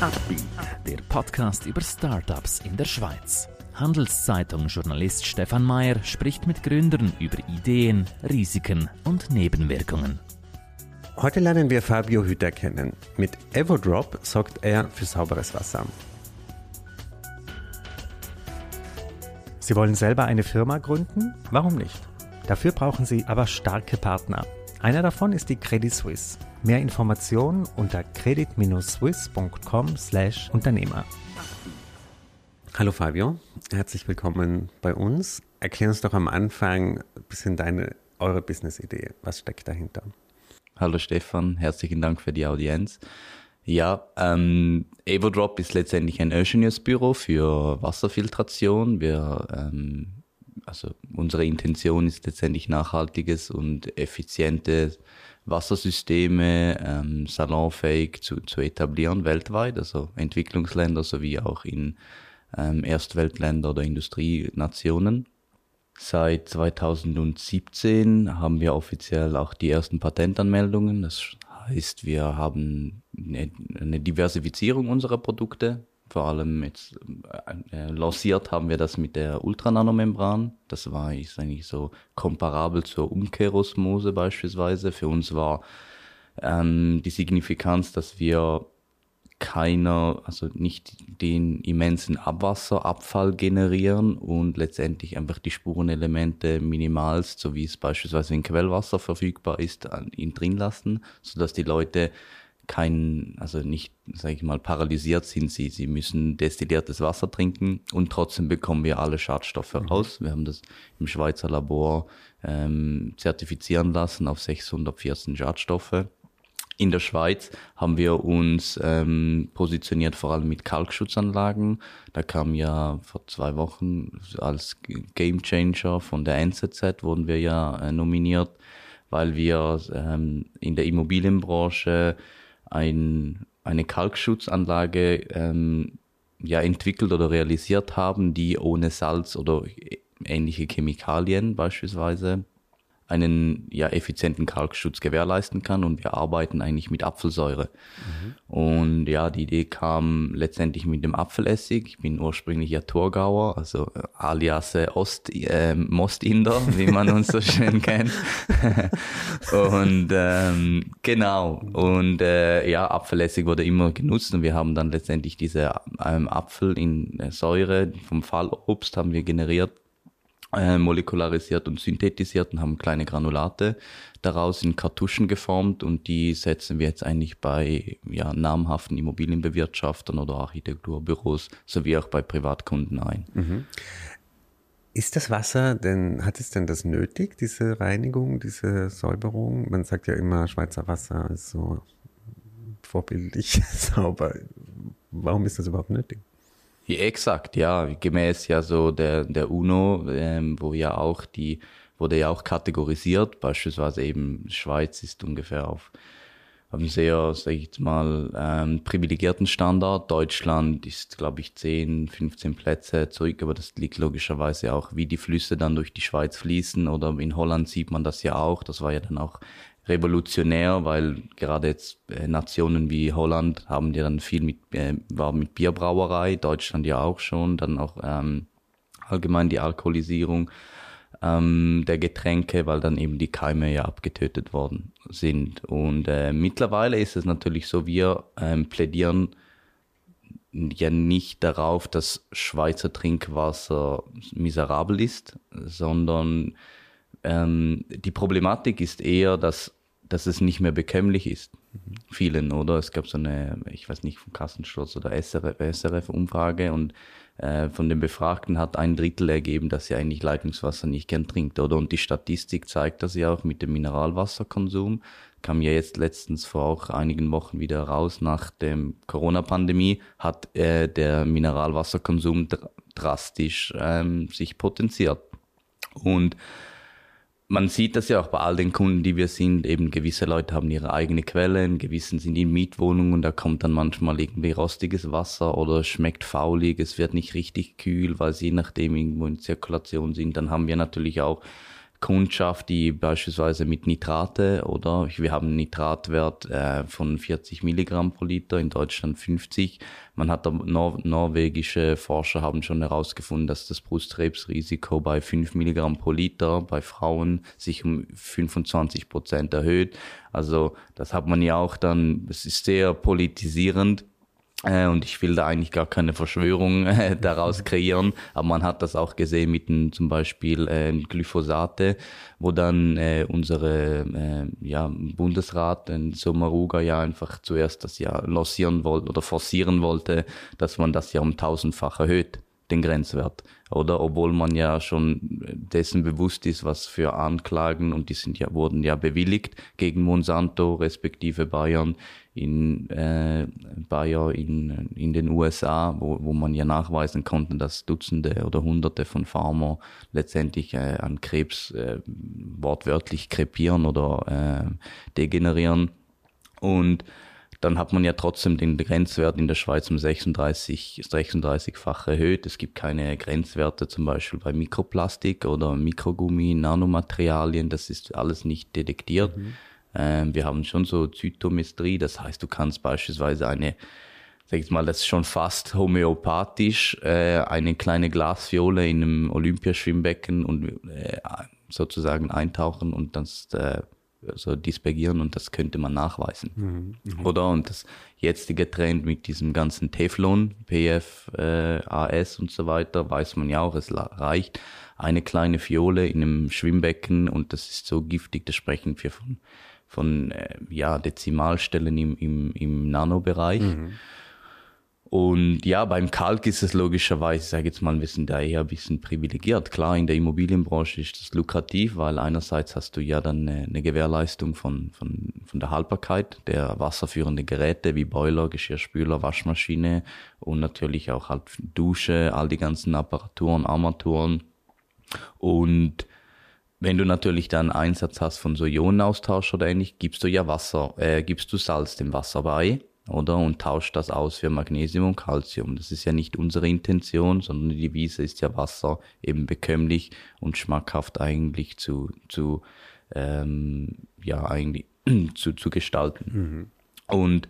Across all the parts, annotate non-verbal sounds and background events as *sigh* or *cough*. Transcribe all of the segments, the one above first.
Upbeat, der Podcast über Startups in der Schweiz. Handelszeitung-Journalist Stefan Mayer spricht mit Gründern über Ideen, Risiken und Nebenwirkungen. Heute lernen wir Fabio Hüter kennen. Mit Evodrop sorgt er für sauberes Wasser. Sie wollen selber eine Firma gründen? Warum nicht? Dafür brauchen Sie aber starke Partner. Einer davon ist die Credit Suisse. Mehr Informationen unter credit-swiss.com/Unternehmer. Hallo Fabio, herzlich willkommen bei uns. Erklär uns doch am Anfang ein bisschen deine, eure Business-Idee. Was steckt dahinter? Hallo Stefan, herzlichen Dank für die Audienz. Ja, ähm, Evodrop ist letztendlich ein Ingenieursbüro für Wasserfiltration. Wir ähm, also unsere Intention ist letztendlich nachhaltiges und effizientes Wassersysteme ähm, salonfähig zu, zu etablieren weltweit, also Entwicklungsländer sowie auch in ähm, Erstweltländer oder Industrienationen. Seit 2017 haben wir offiziell auch die ersten Patentanmeldungen. Das heißt, wir haben eine, eine Diversifizierung unserer Produkte vor allem jetzt äh, lanciert haben wir das mit der Ultrananomembran. Das war ist eigentlich so komparabel zur Umkehrosmose beispielsweise. Für uns war ähm, die Signifikanz, dass wir keiner, also nicht den immensen Abwasserabfall generieren und letztendlich einfach die Spurenelemente minimalst, so wie es beispielsweise in Quellwasser verfügbar ist, in drin lassen, sodass die Leute kein, also nicht, sage ich mal, paralysiert sind sie. Sie müssen destilliertes Wasser trinken und trotzdem bekommen wir alle Schadstoffe mhm. raus. Wir haben das im Schweizer Labor ähm, zertifizieren lassen auf 614 Schadstoffe. In der Schweiz haben wir uns ähm, positioniert vor allem mit Kalkschutzanlagen. Da kam ja vor zwei Wochen als Game Changer von der NZZ wurden wir ja äh, nominiert, weil wir ähm, in der Immobilienbranche ein, eine Kalkschutzanlage ähm, ja, entwickelt oder realisiert haben, die ohne Salz oder ähnliche Chemikalien beispielsweise einen ja, effizienten Kalkschutz gewährleisten kann und wir arbeiten eigentlich mit Apfelsäure. Mhm. Und ja, die Idee kam letztendlich mit dem Apfelessig. Ich bin ursprünglich ja Thurgauer, also äh, alias äh, Ost, äh, Mostinder, wie man uns so schön kennt. *laughs* und ähm, genau, und äh, ja, Apfelessig wurde immer genutzt und wir haben dann letztendlich diese ähm, Apfel in äh, Säure vom Fallobst haben wir generiert äh, molekularisiert und synthetisiert und haben kleine Granulate daraus in Kartuschen geformt und die setzen wir jetzt eigentlich bei ja, namhaften Immobilienbewirtschaftern oder Architekturbüros sowie auch bei Privatkunden ein. Mhm. Ist das Wasser denn, hat es denn das nötig, diese Reinigung, diese Säuberung? Man sagt ja immer, Schweizer Wasser ist so vorbildlich *laughs* sauber. Warum ist das überhaupt nötig? Ja, exakt, ja, gemäß ja so der, der UNO, ähm, wo ja auch die, wurde ja auch kategorisiert, beispielsweise eben Schweiz ist ungefähr auf, auf einem sehr, sag ich jetzt mal, ähm, privilegierten Standard. Deutschland ist, glaube ich, 10, 15 Plätze zurück, aber das liegt logischerweise auch, wie die Flüsse dann durch die Schweiz fließen oder in Holland sieht man das ja auch. Das war ja dann auch revolutionär, weil gerade jetzt äh, Nationen wie Holland haben ja dann viel mit, äh, war mit Bierbrauerei, Deutschland ja auch schon, dann auch ähm, allgemein die Alkoholisierung ähm, der Getränke, weil dann eben die Keime ja abgetötet worden sind. Und äh, mittlerweile ist es natürlich so, wir ähm, plädieren ja nicht darauf, dass Schweizer Trinkwasser miserabel ist, sondern ähm, die Problematik ist eher, dass dass es nicht mehr bekömmlich ist. Mhm. Vielen, oder? Es gab so eine, ich weiß nicht, vom Kassensturz oder SRF-Umfrage und äh, von den Befragten hat ein Drittel ergeben, dass sie eigentlich Leitungswasser nicht gern trinkt, oder? Und die Statistik zeigt das ja auch mit dem Mineralwasserkonsum. Kam ja jetzt letztens vor auch einigen Wochen wieder raus, nach dem Corona-Pandemie hat äh, der Mineralwasserkonsum dr drastisch ähm, sich potenziert. Und man sieht das ja auch bei all den Kunden, die wir sind. Eben gewisse Leute haben ihre eigene Quellen, gewissen sind in Mietwohnungen, da kommt dann manchmal irgendwie rostiges Wasser oder schmeckt faulig, es wird nicht richtig kühl, weil sie nachdem irgendwo in Zirkulation sind. Dann haben wir natürlich auch Kundschaft, die beispielsweise mit Nitrate oder wir haben einen Nitratwert äh, von 40 Milligramm pro Liter, in Deutschland 50. Man hat Nor norwegische Forscher haben schon herausgefunden, dass das Brustkrebsrisiko bei 5 Milligramm pro Liter bei Frauen sich um 25 Prozent erhöht. Also das hat man ja auch dann, es ist sehr politisierend und ich will da eigentlich gar keine Verschwörung *laughs* äh, daraus kreieren, aber man hat das auch gesehen mit den, zum Beispiel äh, Glyphosate, wo dann äh, unsere äh, ja, Bundesrat, in Sommaruga, ja einfach zuerst das ja lancieren wollte oder forcieren wollte, dass man das ja um tausendfach erhöht den Grenzwert, oder? Obwohl man ja schon dessen bewusst ist, was für Anklagen und die sind ja wurden ja bewilligt gegen Monsanto respektive Bayern in äh, Bayer in, in den USA, wo, wo man ja nachweisen konnte, dass Dutzende oder Hunderte von Farmer letztendlich äh, an Krebs äh, wortwörtlich krepieren oder äh, degenerieren und dann hat man ja trotzdem den Grenzwert in der Schweiz um 36, 36-fach erhöht. Es gibt keine Grenzwerte zum Beispiel bei Mikroplastik oder Mikrogummi, Nanomaterialien. Das ist alles nicht detektiert. Mhm. Ähm, wir haben schon so Zytomestrie. Das heißt, du kannst beispielsweise eine, sag ich mal, das ist schon fast homöopathisch, äh, eine kleine Glasfiole in einem Olympiaschwimmbecken und äh, sozusagen eintauchen und das äh, so dispergieren und das könnte man nachweisen. Mhm, mhm, Oder? Und das jetzige Trend mit diesem ganzen Teflon, PF, äh, AS und so weiter, weiß man ja auch, es reicht eine kleine Fiole in einem Schwimmbecken und das ist so giftig, das sprechen wir von, von äh, ja, Dezimalstellen im, im, im Nanobereich. Mhm. Und ja, beim Kalk ist es logischerweise, ich sage jetzt mal, wir sind da eher ein bisschen privilegiert. Klar, in der Immobilienbranche ist das lukrativ, weil einerseits hast du ja dann eine, eine Gewährleistung von, von, von der Haltbarkeit der wasserführenden Geräte wie Boiler, Geschirrspüler, Waschmaschine und natürlich auch halt Dusche, all die ganzen Apparaturen, Armaturen. Und wenn du natürlich dann Einsatz hast von so Ionenaustausch oder ähnlich, gibst du ja Wasser, äh, gibst du Salz dem Wasser bei oder? Und tauscht das aus für Magnesium und Calcium. Das ist ja nicht unsere Intention, sondern die Devise ist ja Wasser eben bekömmlich und schmackhaft eigentlich zu, zu ähm, ja, eigentlich *clears throat* zu, zu gestalten. Mhm. Und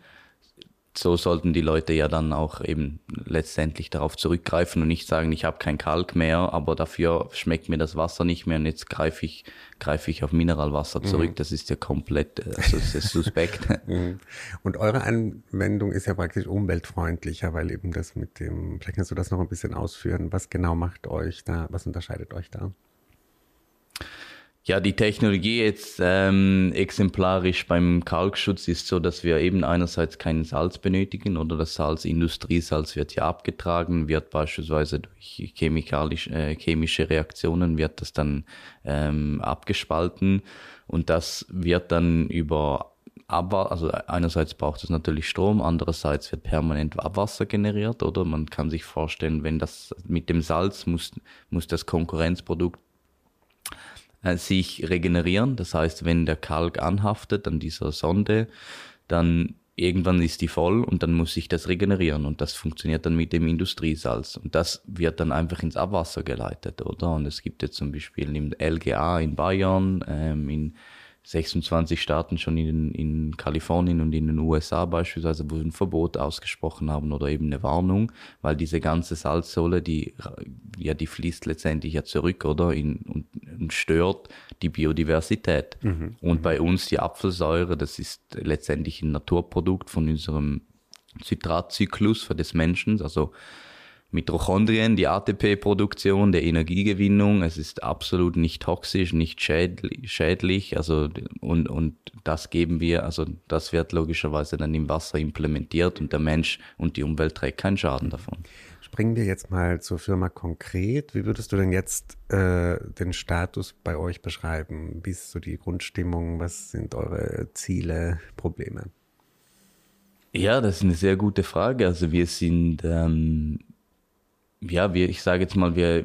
so sollten die Leute ja dann auch eben letztendlich darauf zurückgreifen und nicht sagen, ich habe kein Kalk mehr, aber dafür schmeckt mir das Wasser nicht mehr und jetzt greife ich, greife ich auf Mineralwasser zurück. Mhm. Das ist ja komplett also ist suspekt. *laughs* *laughs* Mhm. Und eure Anwendung ist ja praktisch umweltfreundlicher, weil eben das mit dem, vielleicht kannst du das noch ein bisschen ausführen, was genau macht euch da, was unterscheidet euch da? Ja, die Technologie jetzt ähm, exemplarisch beim Kalkschutz ist so, dass wir eben einerseits kein Salz benötigen oder das Salz, Industriesalz wird ja abgetragen, wird beispielsweise durch äh, chemische Reaktionen wird das dann ähm, abgespalten und das wird dann über Abwasser, also einerseits braucht es natürlich Strom, andererseits wird permanent Abwasser generiert oder? Man kann sich vorstellen, wenn das mit dem Salz muss, muss das Konkurrenzprodukt äh, sich regenerieren. Das heißt, wenn der Kalk anhaftet an dieser Sonde, dann irgendwann ist die voll und dann muss sich das regenerieren und das funktioniert dann mit dem Industriesalz und das wird dann einfach ins Abwasser geleitet, oder? Und es gibt jetzt zum Beispiel im LGA in Bayern, ähm, in 26 Staaten schon in, in Kalifornien und in den USA beispielsweise, wo ein Verbot ausgesprochen haben oder eben eine Warnung, weil diese ganze Salzsäule, die, ja, die fließt letztendlich ja zurück, oder? In, und, stört die Biodiversität. Mhm. Und bei uns die Apfelsäure, das ist letztendlich ein Naturprodukt von unserem Zitratzyklus für des Menschen, also Mitochondrien, die ATP-Produktion, der Energiegewinnung. Es ist absolut nicht toxisch, nicht schädlich. Also, und, und das geben wir, also das wird logischerweise dann im Wasser implementiert und der Mensch und die Umwelt trägt keinen Schaden davon. Springen wir jetzt mal zur Firma konkret. Wie würdest du denn jetzt äh, den Status bei euch beschreiben? Wie ist so die Grundstimmung? Was sind eure Ziele, Probleme? Ja, das ist eine sehr gute Frage. Also wir sind ähm, ja, wir, ich sage jetzt mal, wir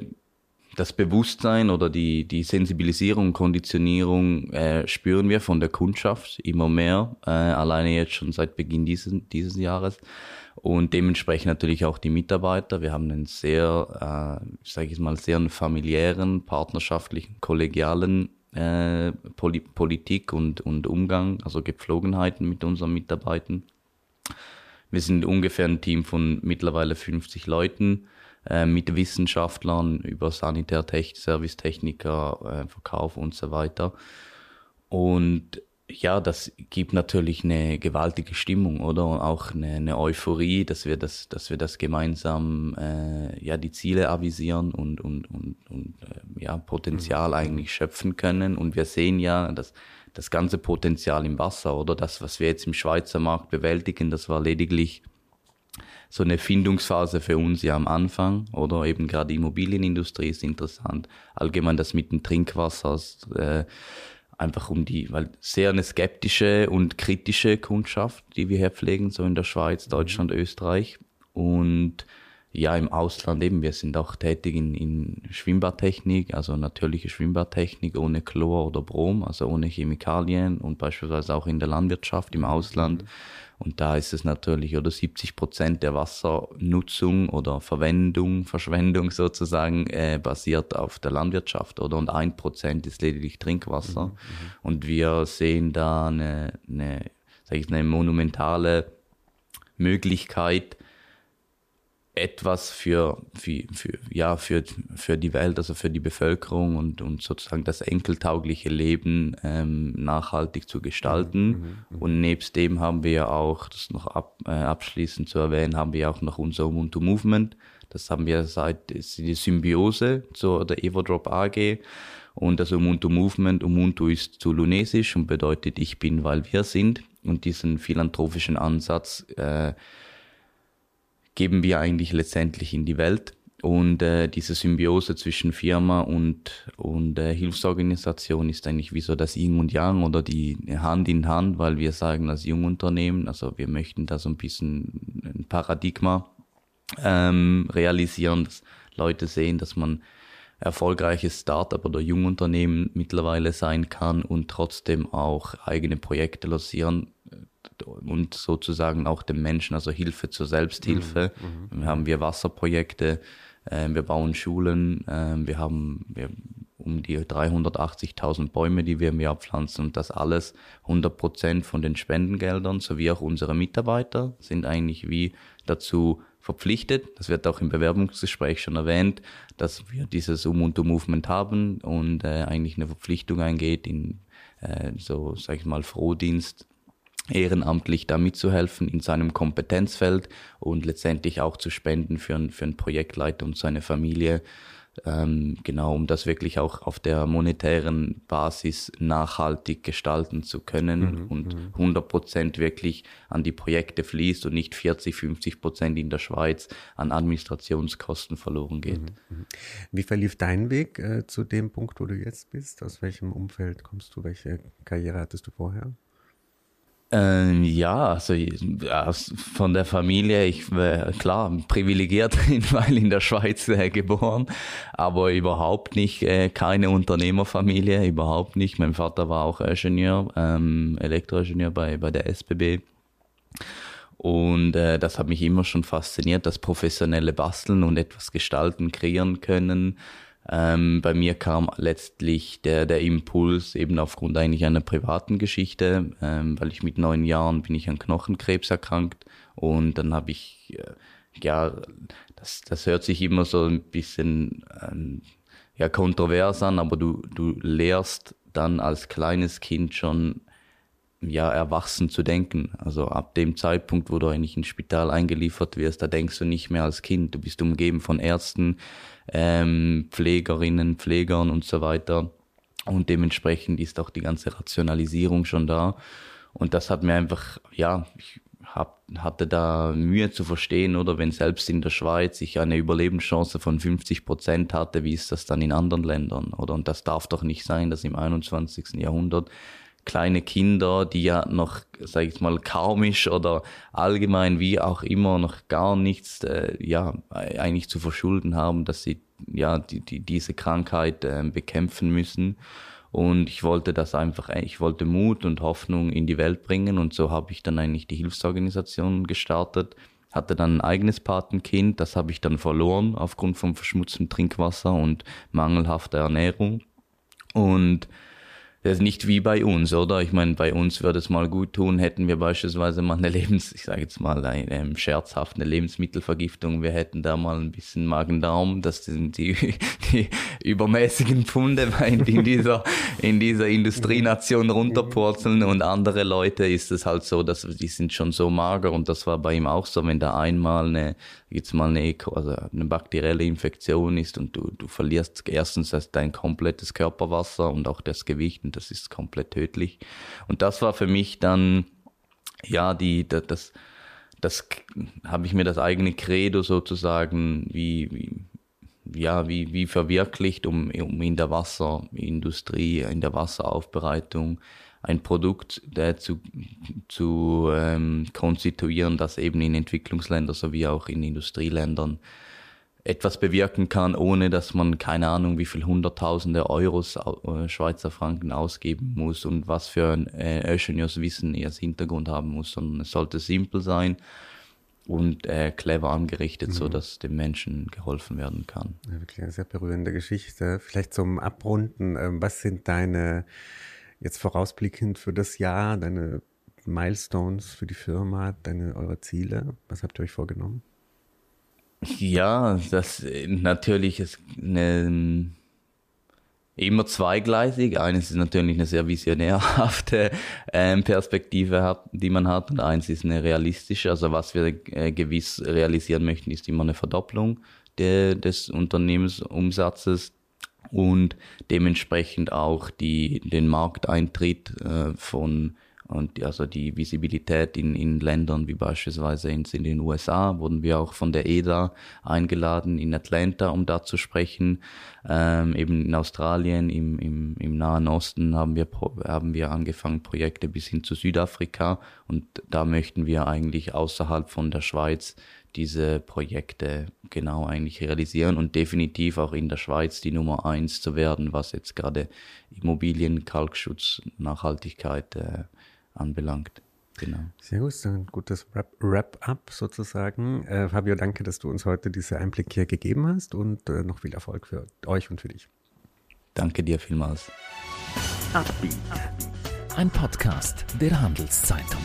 das Bewusstsein oder die, die Sensibilisierung, Konditionierung äh, spüren wir von der Kundschaft immer mehr, äh, alleine jetzt schon seit Beginn dieses, dieses Jahres. Und dementsprechend natürlich auch die Mitarbeiter. Wir haben einen sehr, äh, sage ich mal, sehr familiären, partnerschaftlichen, kollegialen äh, Poli Politik und, und Umgang, also Gepflogenheiten mit unseren Mitarbeitern. Wir sind ungefähr ein Team von mittlerweile 50 Leuten äh, mit Wissenschaftlern über Sanitärtechnik, Servicetechniker, äh, Verkauf und so weiter. Und ja, das gibt natürlich eine gewaltige Stimmung, oder? Und auch eine, eine, Euphorie, dass wir das, dass wir das gemeinsam äh, ja die Ziele avisieren und, und, und, und äh, ja, Potenzial mhm. eigentlich schöpfen können. Und wir sehen ja, dass das ganze Potenzial im Wasser, oder? Das, was wir jetzt im Schweizer Markt bewältigen, das war lediglich so eine Findungsphase für uns ja am Anfang, oder eben gerade die Immobilienindustrie ist interessant. Allgemein das mit dem Trinkwasser, äh, einfach um die, weil sehr eine skeptische und kritische Kundschaft, die wir hier pflegen, so in der Schweiz, mhm. Deutschland, Österreich. Und ja, im Ausland eben, wir sind auch tätig in, in Schwimmbadtechnik, also natürliche Schwimmbadtechnik ohne Chlor oder Brom, also ohne Chemikalien und beispielsweise auch in der Landwirtschaft im Ausland. Mhm. Und da ist es natürlich, oder 70 Prozent der Wassernutzung oder Verwendung, Verschwendung sozusagen, äh, basiert auf der Landwirtschaft, oder? Und ein Prozent ist lediglich Trinkwasser. Mhm, mhm. und wir sehen da eine, eine, sag ich, eine monumentale Möglichkeit, etwas für, für, für, ja, für, für die Welt, also für die Bevölkerung und, und sozusagen das enkeltaugliche Leben ähm, nachhaltig zu gestalten. Mhm, mhm, mhm. und nebst dem haben wir auch, das noch ab, äh, abschließend zu erwähnen, haben wir auch noch unser Ubuntu Movement. Das haben wir seit die Symbiose zur der Everdrop AG. Und das Ubuntu Movement, Ubuntu ist zu Lunesisch und bedeutet ich bin, weil wir sind. Und diesen philanthropischen Ansatz äh, geben wir eigentlich letztendlich in die Welt. Und äh, diese Symbiose zwischen Firma und, und äh, Hilfsorganisation ist eigentlich wie so das Yin und Yang oder die Hand in Hand, weil wir sagen als Jungunternehmen, also wir möchten da so ein bisschen ein Paradigma ähm, realisieren, dass Leute sehen, dass man erfolgreiches Startup oder Jungunternehmen mittlerweile sein kann und trotzdem auch eigene Projekte lancieren und sozusagen auch dem Menschen, also Hilfe zur Selbsthilfe. Mhm. mhm. haben wir Wasserprojekte, äh, wir bauen Schulen, äh, wir haben wir, um die 380.000 Bäume, die wir im Jahr pflanzen und das alles 100 Prozent von den Spendengeldern sowie auch unsere Mitarbeiter sind eigentlich wie dazu verpflichtet. Das wird auch im Bewerbungsgespräch schon erwähnt, dass wir dieses Ubuntu Movement haben und äh, eigentlich eine Verpflichtung eingeht in äh, so, sag ich mal, Frohdienst ehrenamtlich da mitzuhelfen in seinem Kompetenzfeld und letztendlich auch zu spenden für, ein, für einen Projektleiter und seine Familie. Ähm, genau, um das wirklich auch auf der monetären Basis nachhaltig gestalten zu können mhm, und 100 mhm. Prozent wirklich an die Projekte fließt und nicht 40, 50 Prozent in der Schweiz an Administrationskosten verloren geht. Mhm, mhm. Wie verlief dein Weg äh, zu dem Punkt, wo du jetzt bist? Aus welchem Umfeld kommst du? Welche Karriere hattest du vorher? Ähm, ja, also ja, von der Familie, ich wäre klar privilegiert, *laughs* weil in der Schweiz äh, geboren, aber überhaupt nicht äh, keine Unternehmerfamilie, überhaupt nicht. Mein Vater war auch Ingenieur, ähm, Elektroingenieur bei, bei der SBB. Und äh, das hat mich immer schon fasziniert, das professionelle Basteln und etwas gestalten, kreieren können. Ähm, bei mir kam letztlich der, der Impuls eben aufgrund eigentlich einer privaten Geschichte, ähm, weil ich mit neun Jahren bin ich an Knochenkrebs erkrankt und dann habe ich, äh, ja, das, das hört sich immer so ein bisschen ähm, ja, kontrovers an, aber du, du lehrst dann als kleines Kind schon ja, erwachsen zu denken. Also ab dem Zeitpunkt, wo du eigentlich ins Spital eingeliefert wirst, da denkst du nicht mehr als Kind. Du bist umgeben von Ärzten, ähm, Pflegerinnen, Pflegern und so weiter. Und dementsprechend ist auch die ganze Rationalisierung schon da. Und das hat mir einfach, ja, ich hab, hatte da Mühe zu verstehen, oder wenn selbst in der Schweiz ich eine Überlebenschance von 50 Prozent hatte, wie ist das dann in anderen Ländern, oder? Und das darf doch nicht sein, dass im 21. Jahrhundert kleine Kinder, die ja noch, sag ich mal, karmisch oder allgemein wie auch immer noch gar nichts, äh, ja, eigentlich zu verschulden haben, dass sie ja die, die, diese Krankheit äh, bekämpfen müssen. Und ich wollte das einfach, ich wollte Mut und Hoffnung in die Welt bringen und so habe ich dann eigentlich die Hilfsorganisation gestartet hatte dann ein eigenes Patenkind, das habe ich dann verloren aufgrund von verschmutztem Trinkwasser und mangelhafter Ernährung. Und das ist nicht wie bei uns, oder? Ich meine, bei uns würde es mal gut tun, hätten wir beispielsweise mal eine Lebens, ich sage jetzt mal eine, ähm, scherzhaft Lebensmittelvergiftung. Wir hätten da mal ein bisschen Magen-Darm. Das sind die, *laughs* die übermäßigen Pfunde *laughs* in, in dieser in dieser Industrienation runterpurzeln und andere Leute ist es halt so, dass die sind schon so mager und das war bei ihm auch so, wenn da einmal eine jetzt mal eine, also eine bakterielle Infektion ist und du, du verlierst erstens dein komplettes Körperwasser und auch das Gewicht und das ist komplett tödlich. Und das war für mich dann, ja, die, das, das, das habe ich mir das eigene Credo sozusagen wie, wie ja, wie, wie verwirklicht, um, um in der Wasserindustrie, in der Wasseraufbereitung ein Produkt äh, zu, zu ähm, konstituieren, das eben in Entwicklungsländern sowie auch in Industrieländern etwas bewirken kann, ohne dass man keine Ahnung, wie viel Hunderttausende Euros äh, Schweizer Franken ausgeben muss und was für ein äh, Ingenieurswissen er als Hintergrund haben muss, sondern es sollte simpel sein und äh, clever angerichtet, mhm. so dass dem Menschen geholfen werden kann. Ja, wirklich eine sehr berührende Geschichte. Vielleicht zum Abrunden, äh, was sind deine jetzt vorausblickend für das Jahr, deine Milestones für die Firma, deine eure Ziele? Was habt ihr euch vorgenommen? Ja, das natürlich ist eine, immer zweigleisig. Eines ist natürlich eine sehr visionärhafte *laughs* äh, Perspektive, die man hat, und eins ist eine realistische. Also was wir äh, gewiss realisieren möchten, ist immer eine Verdopplung de, des Unternehmensumsatzes und dementsprechend auch die, den Markteintritt äh, von und also die Visibilität in, in Ländern wie beispielsweise in, in den USA wurden wir auch von der EDA eingeladen in Atlanta, um da zu sprechen. Ähm, eben in Australien, im, im, im Nahen Osten haben wir, haben wir angefangen, Projekte bis hin zu Südafrika. Und da möchten wir eigentlich außerhalb von der Schweiz diese Projekte genau eigentlich realisieren und definitiv auch in der Schweiz die Nummer eins zu werden, was jetzt gerade Immobilien, Kalkschutz, Nachhaltigkeit äh, anbelangt. Genau. Sehr gut, ein gutes Wrap-up sozusagen. Äh, Fabio, danke, dass du uns heute diese Einblick hier gegeben hast und äh, noch viel Erfolg für euch und für dich. Danke dir vielmals. Ein Podcast der Handelszeitung.